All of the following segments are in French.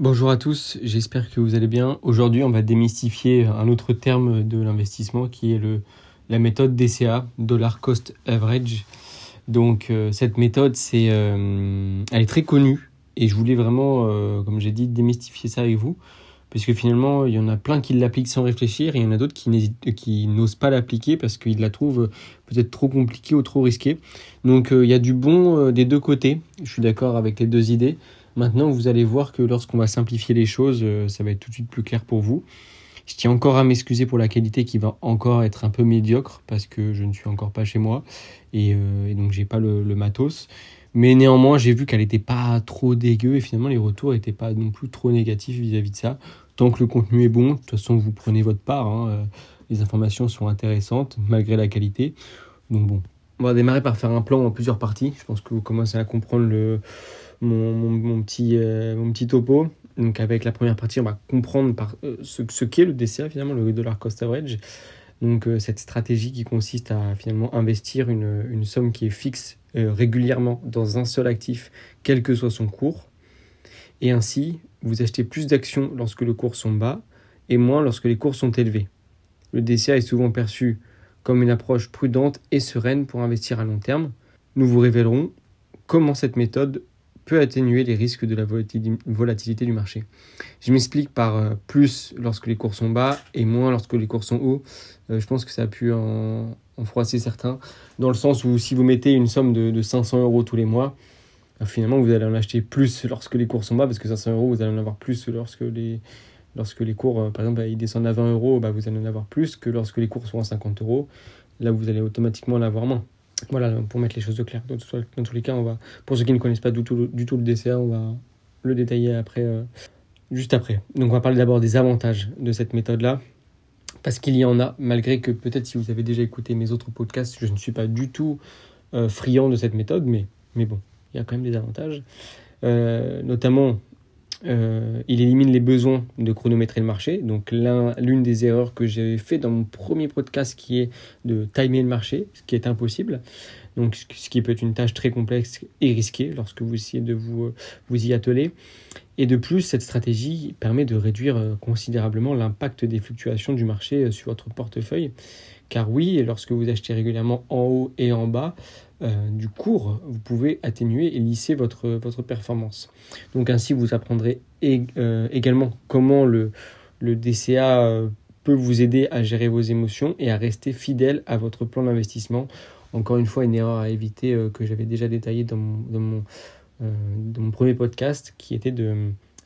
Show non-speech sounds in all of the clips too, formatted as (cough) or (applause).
Bonjour à tous, j'espère que vous allez bien. Aujourd'hui, on va démystifier un autre terme de l'investissement qui est la méthode DCA, Dollar Cost Average. Donc, euh, cette méthode, euh, elle est très connue et je voulais vraiment, euh, comme j'ai dit, démystifier ça avec vous. Parce que finalement, il y en a plein qui l'appliquent sans réfléchir et il y en a d'autres qui, qui n'osent pas l'appliquer parce qu'ils la trouvent peut-être trop compliquée ou trop risquée. Donc, il y a du bon des deux côtés. Je suis d'accord avec les deux idées. Maintenant, vous allez voir que lorsqu'on va simplifier les choses, euh, ça va être tout de suite plus clair pour vous. Je tiens encore à m'excuser pour la qualité qui va encore être un peu médiocre parce que je ne suis encore pas chez moi et, euh, et donc j'ai pas le, matos. Mais néanmoins, j'ai vu qu'elle n'était pas trop dégueu et finalement les retours n'étaient pas non plus trop négatifs vis-à-vis de ça. Tant que le contenu est bon, de toute façon vous prenez votre part. Hein, euh, les informations sont intéressantes malgré la qualité. Donc bon, on va démarrer par faire un plan en plusieurs parties. Je pense que vous commencez à comprendre le, mon, petit, euh, mon petit topo. Donc avec la première partie, on va comprendre par, euh, ce, ce qu'est le DCA finalement, le dollar cost average. Donc euh, cette stratégie qui consiste à finalement investir une, une somme qui est fixe régulièrement dans un seul actif, quel que soit son cours. Et ainsi, vous achetez plus d'actions lorsque les cours sont bas et moins lorsque les cours sont élevés. Le DCA est souvent perçu comme une approche prudente et sereine pour investir à long terme. Nous vous révélerons comment cette méthode peut atténuer les risques de la volatilité du marché. Je m'explique par euh, plus lorsque les cours sont bas et moins lorsque les cours sont hauts. Euh, je pense que ça a pu en, froisser certains, dans le sens où si vous mettez une somme de, 500 euros tous les mois, euh, finalement vous allez en acheter plus lorsque les cours sont bas, parce que 500 euros, vous allez en avoir plus lorsque les, lorsque les cours, par exemple, ils descendent à 20 euros, bah, vous allez en avoir plus que lorsque les cours sont à 50 euros. Là, vous allez automatiquement en avoir moins. Voilà, pour mettre les choses au clair. Dans, tous les cas, on va, pour ceux qui ne connaissent pas du tout, du tout le DCA, on va le détailler après, euh, juste après. Donc, on va parler d'abord des avantages de cette méthode-là. Parce qu'il y en a, malgré que peut-être si vous avez déjà écouté mes autres podcasts, je ne suis pas du tout euh, friand de cette méthode, mais, mais bon, il y a quand même des avantages. Euh, notamment, euh, il élimine les besoins de chronométrer le marché. Donc l'une des erreurs que j'avais fait dans mon premier podcast qui est de timer le marché, ce qui est impossible. Donc ce qui peut être une tâche très complexe et risquée lorsque vous essayez de vous, euh, vous y atteler. Et de plus, cette stratégie permet de réduire euh, considérablement l'impact des fluctuations du marché sur votre portefeuille. Car oui, lorsque vous achetez régulièrement en haut et en bas, euh, du cours, vous pouvez atténuer et lisser votre, performance. Donc ainsi, vous apprendrez euh, également comment le, DCA euh, peut vous aider à gérer vos émotions et à rester fidèle à votre plan d'investissement. Encore une fois, une erreur à éviter que j'avais déjà détaillée dans mon premier podcast, qui était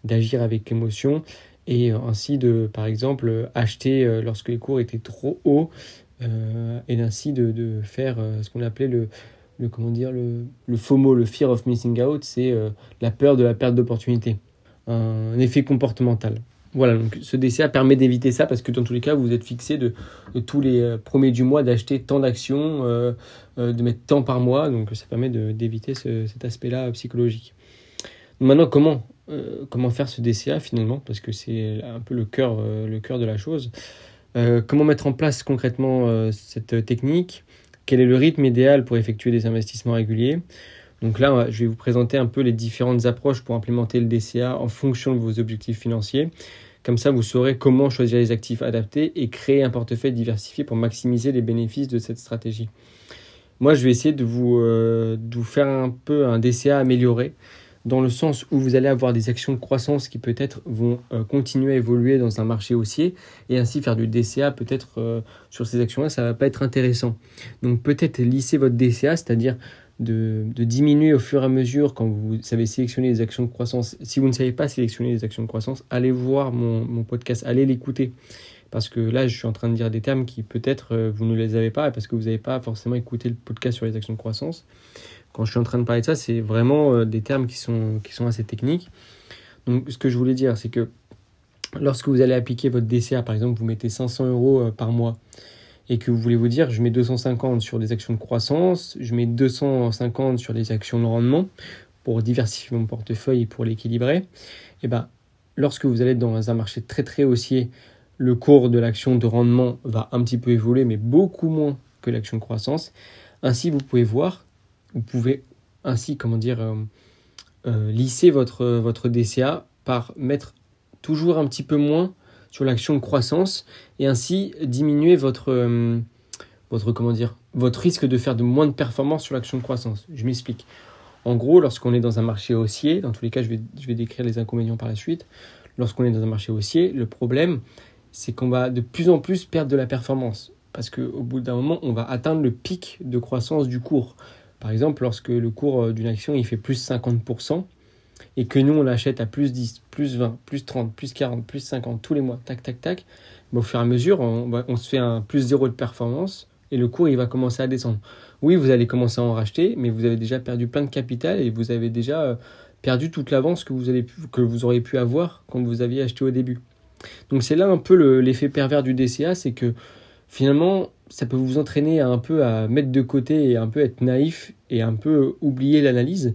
d'agir avec émotion et ainsi de, par exemple, acheter lorsque les cours étaient trop hauts et ainsi de, faire ce qu'on appelait le, le comment dire le, le FOMO, le fear of missing out, c'est euh, la peur de la perte d'opportunité, un, effet comportemental. Voilà, donc ce DCA permet d'éviter ça parce que dans tous les cas, vous êtes fixé de, tous les euh, premiers du mois d'acheter tant d'actions, euh, de mettre tant par mois, donc ça permet d'éviter cet aspect-là psychologique. Maintenant, comment, comment faire ce DCA finalement? Parce que c'est un peu le cœur, le cœur de la chose. Comment mettre en place concrètement cette technique? Quel est le rythme idéal pour effectuer des investissements réguliers? Donc là, je vais vous présenter un peu les différentes approches pour implémenter le DCA en fonction de vos objectifs financiers. Comme ça, vous saurez comment choisir les actifs adaptés et créer un portefeuille diversifié pour maximiser les bénéfices de cette stratégie. Moi, je vais essayer de vous, euh, de vous faire un peu un DCA amélioré dans le sens où vous allez avoir des actions de croissance qui peut-être vont euh, continuer à évoluer dans un marché haussier et ainsi faire du DCA peut-être euh, sur ces actions-là, ça va pas être intéressant. Donc peut-être lisser votre DCA, c'est-à-dire de, diminuer au fur et à mesure quand vous savez sélectionner les actions de croissance. Si vous ne savez pas sélectionner les actions de croissance, allez voir mon, mon podcast, allez l'écouter. Parce que là, je suis en train de dire des termes qui peut-être euh, vous ne les avez pas parce que vous n'avez pas forcément écouté le podcast sur les actions de croissance quand je suis en train de parler de ça, c'est vraiment euh, des termes qui sont, qui sont assez techniques. Donc, ce que je voulais dire, c'est que lorsque vous allez appliquer votre DCA, par exemple, vous mettez 500 euros euh, par mois et que vous voulez vous dire, je mets 250 sur des actions de croissance, je mets 250 sur des actions de rendement pour diversifier mon portefeuille et pour l'équilibrer, et eh ben, lorsque vous allez dans un marché très très haussier, le cours de l'action de rendement va un petit peu évoluer, mais beaucoup moins que l'action de croissance. Ainsi, vous pouvez voir vous pouvez ainsi, comment dire, euh, euh, lisser votre, votre DCA par mettre toujours un petit peu moins sur l'action de croissance et ainsi diminuer votre, euh, votre, comment dire, votre risque de faire de moins de performance sur l'action de croissance. Je m'explique. En gros, lorsqu'on est dans un marché haussier, dans tous les cas, je vais, je vais décrire les inconvénients par la suite. Lorsqu'on est dans un marché haussier, le problème, c'est qu'on va de plus en plus perdre de la performance. Parce qu'au bout d'un moment, on va atteindre le pic de croissance du cours. Par exemple, lorsque le cours euh, d'une action il fait plus 50%, et que nous on l'achète à plus 10, plus 20, plus 30, plus 40, plus 50 tous les mois, tac, tac, tac, au fur et à mesure, on, se fait un plus zéro de performance et le cours il va commencer à descendre. Oui, vous allez commencer à en racheter, mais vous avez déjà perdu plein de capital et vous avez déjà euh, perdu toute l'avance que vous, que vous auriez pu avoir quand vous aviez acheté au début. Donc c'est là un peu l'effet pervers du DCA, c'est que finalement ça peut vous entraîner un peu à mettre de côté et un peu être naïf et un peu oublier l'analyse.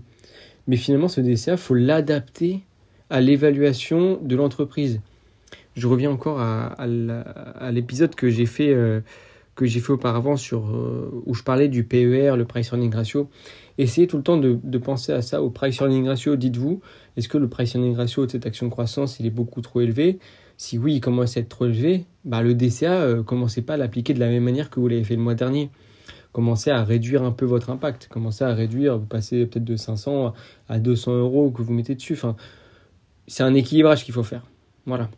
Mais finalement, ce DCA, il faut l'adapter à l'évaluation de l'entreprise. Je reviens encore à, l'épisode que j'ai fait, euh, fait auparavant sur, euh, où je parlais du PER, le Price Earning Ratio. Essayez tout le temps de, de penser à ça, au Price Earning Ratio. Dites-vous, est-ce que le Price Earning Ratio de cette action croissance, il est beaucoup trop élevé? Si oui, il commence à être trop élevé, bah, le DCA, euh, commencez pas à l'appliquer de la même manière que vous l'avez fait le mois dernier commencez à réduire un peu votre impact. Commencez à réduire, vous passez peut-être de 500 à 200 euros que vous mettez dessus. Enfin, c'est un équilibrage qu'il faut faire. Voilà.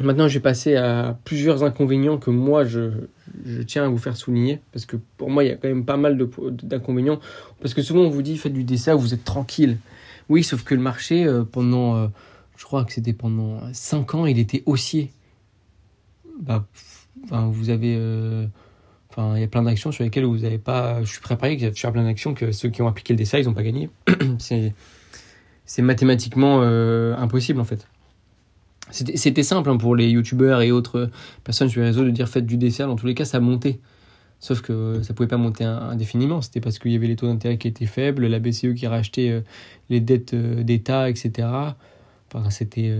Maintenant, je vais passer à plusieurs inconvénients que moi, je, tiens à vous faire souligner. Parce que pour moi, il y a quand même pas mal d'inconvénients. Parce que souvent, on vous dit, faites du dessin, vous êtes tranquille. Oui, sauf que le marché, euh, pendant, euh, je crois que c'était pendant 5 ans, il était haussier. Bah, vous avez... Euh, il y a plein d'actions sur lesquelles vous n'avez pas. Je suis préparé à faire plein d'actions que ceux qui ont appliqué le dessin, ils n'ont pas gagné. (clears throat) c'est mathématiquement euh, impossible en fait. C'était simple hein, pour les youtubeurs et autres personnes sur les réseaux de dire faites du dessin. Dans tous les cas, ça montait. Sauf que ça pouvait pas monter indéfiniment. C'était parce qu'il y avait les taux d'intérêt qui étaient faibles, la BCE qui rachetait euh, les dettes euh, d'État, etc. C'était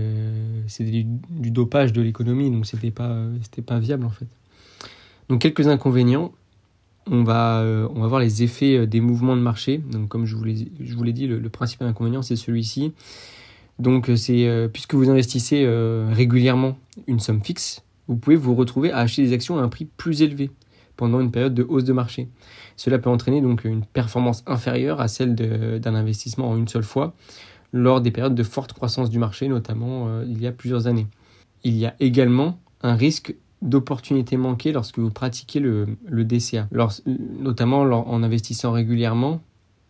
du, du, dopage de l'économie, donc c'était pas, c'était pas viable en fait. Donc quelques inconvénients. On va, euh, on voir les effets euh, des mouvements de marché. Donc comme je vous l'ai, dit, le, principal inconvénient, c'est celui-ci. Donc euh, c'est puisque vous investissez régulièrement une somme fixe, vous pouvez vous retrouver à acheter des actions à un prix plus élevé pendant une période de hausse de marché. Cela peut entraîner donc une performance inférieure à celle d'un investissement en une seule fois lors des périodes de forte croissance du marché, notamment il y a plusieurs années. Il y a également un risque d'opportunités manquées lorsque vous pratiquez le, le DCA, notamment en investissant régulièrement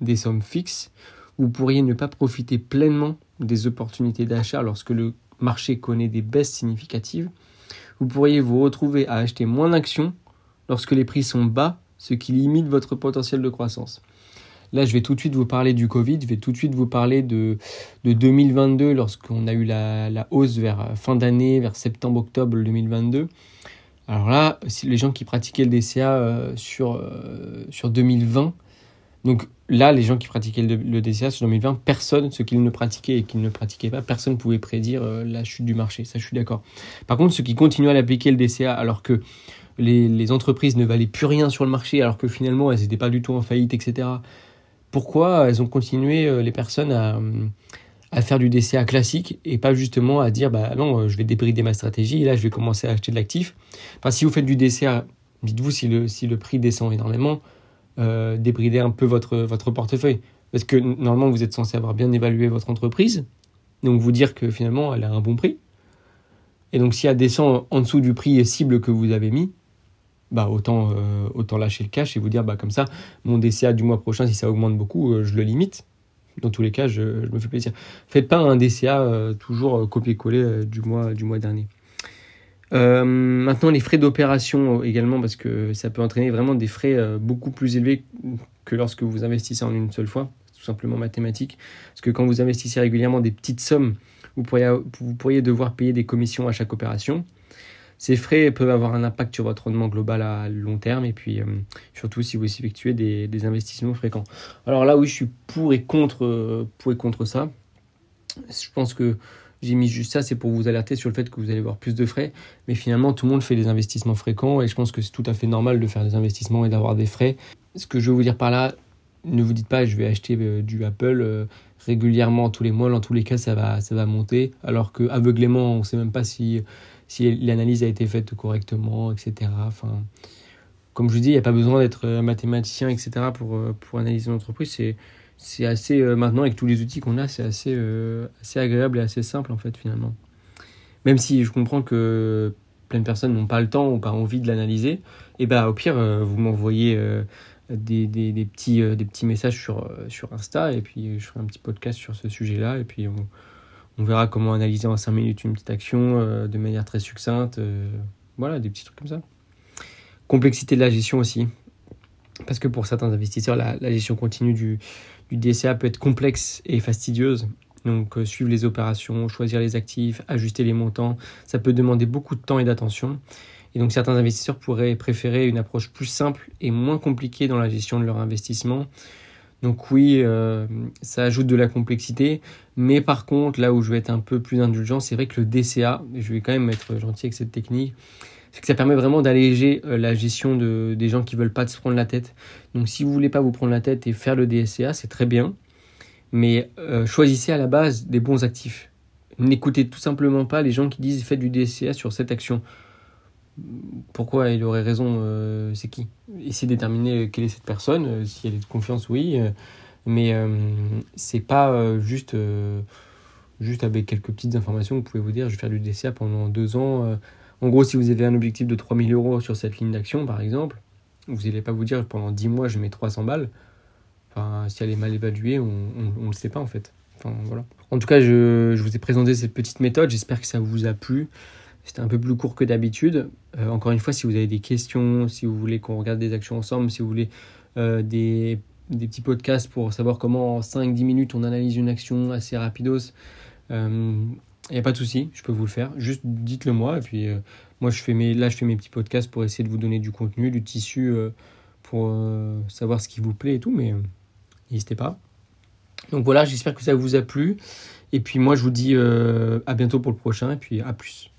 des sommes fixes. Vous pourriez ne pas profiter pleinement des opportunités d'achat lorsque le marché connaît des baisses significatives. Vous pourriez vous retrouver à acheter moins d'actions lorsque les prix sont bas, ce qui limite votre potentiel de croissance. Là, je vais tout de suite vous parler du Covid, je vais tout de suite vous parler de, de 2022, lorsqu'on a eu la, hausse vers fin d'année, vers septembre-octobre 2022. Alors là, les gens qui pratiquaient le DCA euh, sur, euh, sur 2020, donc là, les gens qui pratiquaient le, DCA sur 2020, personne, ceux qui ne pratiquaient et qui ne pratiquaient pas, personne ne pouvait prédire euh, la chute du marché. Ça, je suis d'accord. Par contre, ceux qui continuaient à l'appliquer le DCA alors que les, entreprises ne valaient plus rien sur le marché, alors que finalement, elles n'étaient pas du tout en faillite, etc. Pourquoi elles ont continué, les personnes, à à faire du DCA classique et pas justement à dire bah non, euh, je vais débrider ma stratégie et là je vais commencer à acheter de l'actif. Enfin, si vous faites du DCA, dites-vous si le, si le prix descend énormément, euh, débridez un peu votre, votre portefeuille. Parce que normalement, vous êtes censé avoir bien évalué votre entreprise, donc vous dire que finalement, elle a un bon prix. Et donc, si elle descend en dessous du prix cible que vous avez mis, bah autant, euh, autant lâcher le cash et vous dire bah comme ça, mon DCA du mois prochain, si ça augmente beaucoup, euh, je le limite dans tous les cas, je, me fais plaisir. Faites pas un DCA euh, toujours copier-coller euh, du, mois, du mois dernier. maintenant, les frais d'opération également, parce que ça peut entraîner vraiment des frais beaucoup plus élevés que lorsque vous investissez en une seule fois, tout simplement mathématique. Parce que quand vous investissez régulièrement des petites sommes, vous pourriez, vous pourriez devoir payer des commissions à chaque opération. Ces frais peuvent avoir un impact sur votre rendement global à long terme et puis euh, surtout si vous effectuez des, investissements fréquents. Alors là, oui, je suis pour et contre, euh, pour et contre ça. Je pense que j'ai mis juste ça, c'est pour vous alerter sur le fait que vous allez avoir plus de frais. Mais finalement, tout le monde fait des investissements fréquents et je pense que c'est tout à fait normal de faire des investissements et d'avoir des frais. Ce que je veux vous dire par là, ne vous dites pas je vais acheter du Apple régulièrement tous les mois, dans tous les cas ça va, ça va monter, alors que aveuglément on ne sait même pas si, si l'analyse a été faite correctement, etc. Enfin, comme je vous dis, il n'y a pas besoin d'être mathématicien, etc. pour, pour analyser une entreprise. C'est, c'est assez, maintenant avec tous les outils qu'on a, c'est assez, assez agréable et assez simple en fait finalement. Même si je comprends que plein de personnes n'ont pas le temps ou pas envie de l'analyser, et eh ben au pire, vous m'envoyez des, des, petits, euh, des petits messages sur, euh, sur Insta et puis je ferai un petit podcast sur ce sujet-là et puis on, on, verra comment analyser en 5 minutes une petite action euh, de manière très succincte. voilà, des petits trucs comme ça. Complexité de la gestion aussi. Parce que pour certains investisseurs, la, gestion continue du, du DCA peut être complexe et fastidieuse. Donc suivre les opérations, choisir les actifs, ajuster les montants, ça peut demander beaucoup de temps et d'attention. Et donc certains investisseurs pourraient préférer une approche plus simple et moins compliquée dans la gestion de leur investissement. Donc oui, euh, ça ajoute de la complexité, mais par contre, là où je vais être un peu plus indulgent, c'est vrai que le DCA, je vais quand même être gentil avec cette technique, c'est que ça permet vraiment d'alléger euh, la gestion de, des gens qui veulent pas se prendre la tête. Donc si vous voulez pas vous prendre la tête et faire le DCA, c'est très bien, mais euh, choisissez à la base des bons actifs. N'écoutez tout simplement pas les gens qui disent faites du DCA sur cette action pourquoi il aurait raison euh, C'est qui? Essayer de déterminer quelle est cette personne, euh, si elle est de confiance, oui, euh, mais c'est pas juste, juste avec quelques petites informations, vous pouvez vous dire je vais faire du DCA pendant deux ans. en gros, si vous avez un objectif de 3000 euros sur cette ligne d'action, par exemple, vous n'allez pas vous dire pendant 10 mois je mets 300 balles. Si elle est mal évaluée, on ne le sait pas en fait. En tout cas, je vous ai présenté cette petite méthode, j'espère que ça vous a plu. C'était un peu plus court que d'habitude. Euh, encore une fois, si vous avez des questions, si vous voulez qu'on regarde des actions ensemble, si vous voulez euh, des, petits podcasts pour savoir comment en 5-10 minutes on analyse une action assez rapidos, il euh, n'y a pas de souci, je peux vous le faire. Juste dites-le moi. Et puis moi, je fais mes, là, je fais mes petits podcasts pour essayer de vous donner du contenu, du tissu, pour savoir ce qui vous plaît et tout. Mais n'hésitez pas. Donc voilà, j'espère que ça vous a plu. Et puis moi, je vous dis à bientôt pour le prochain. Et puis à plus.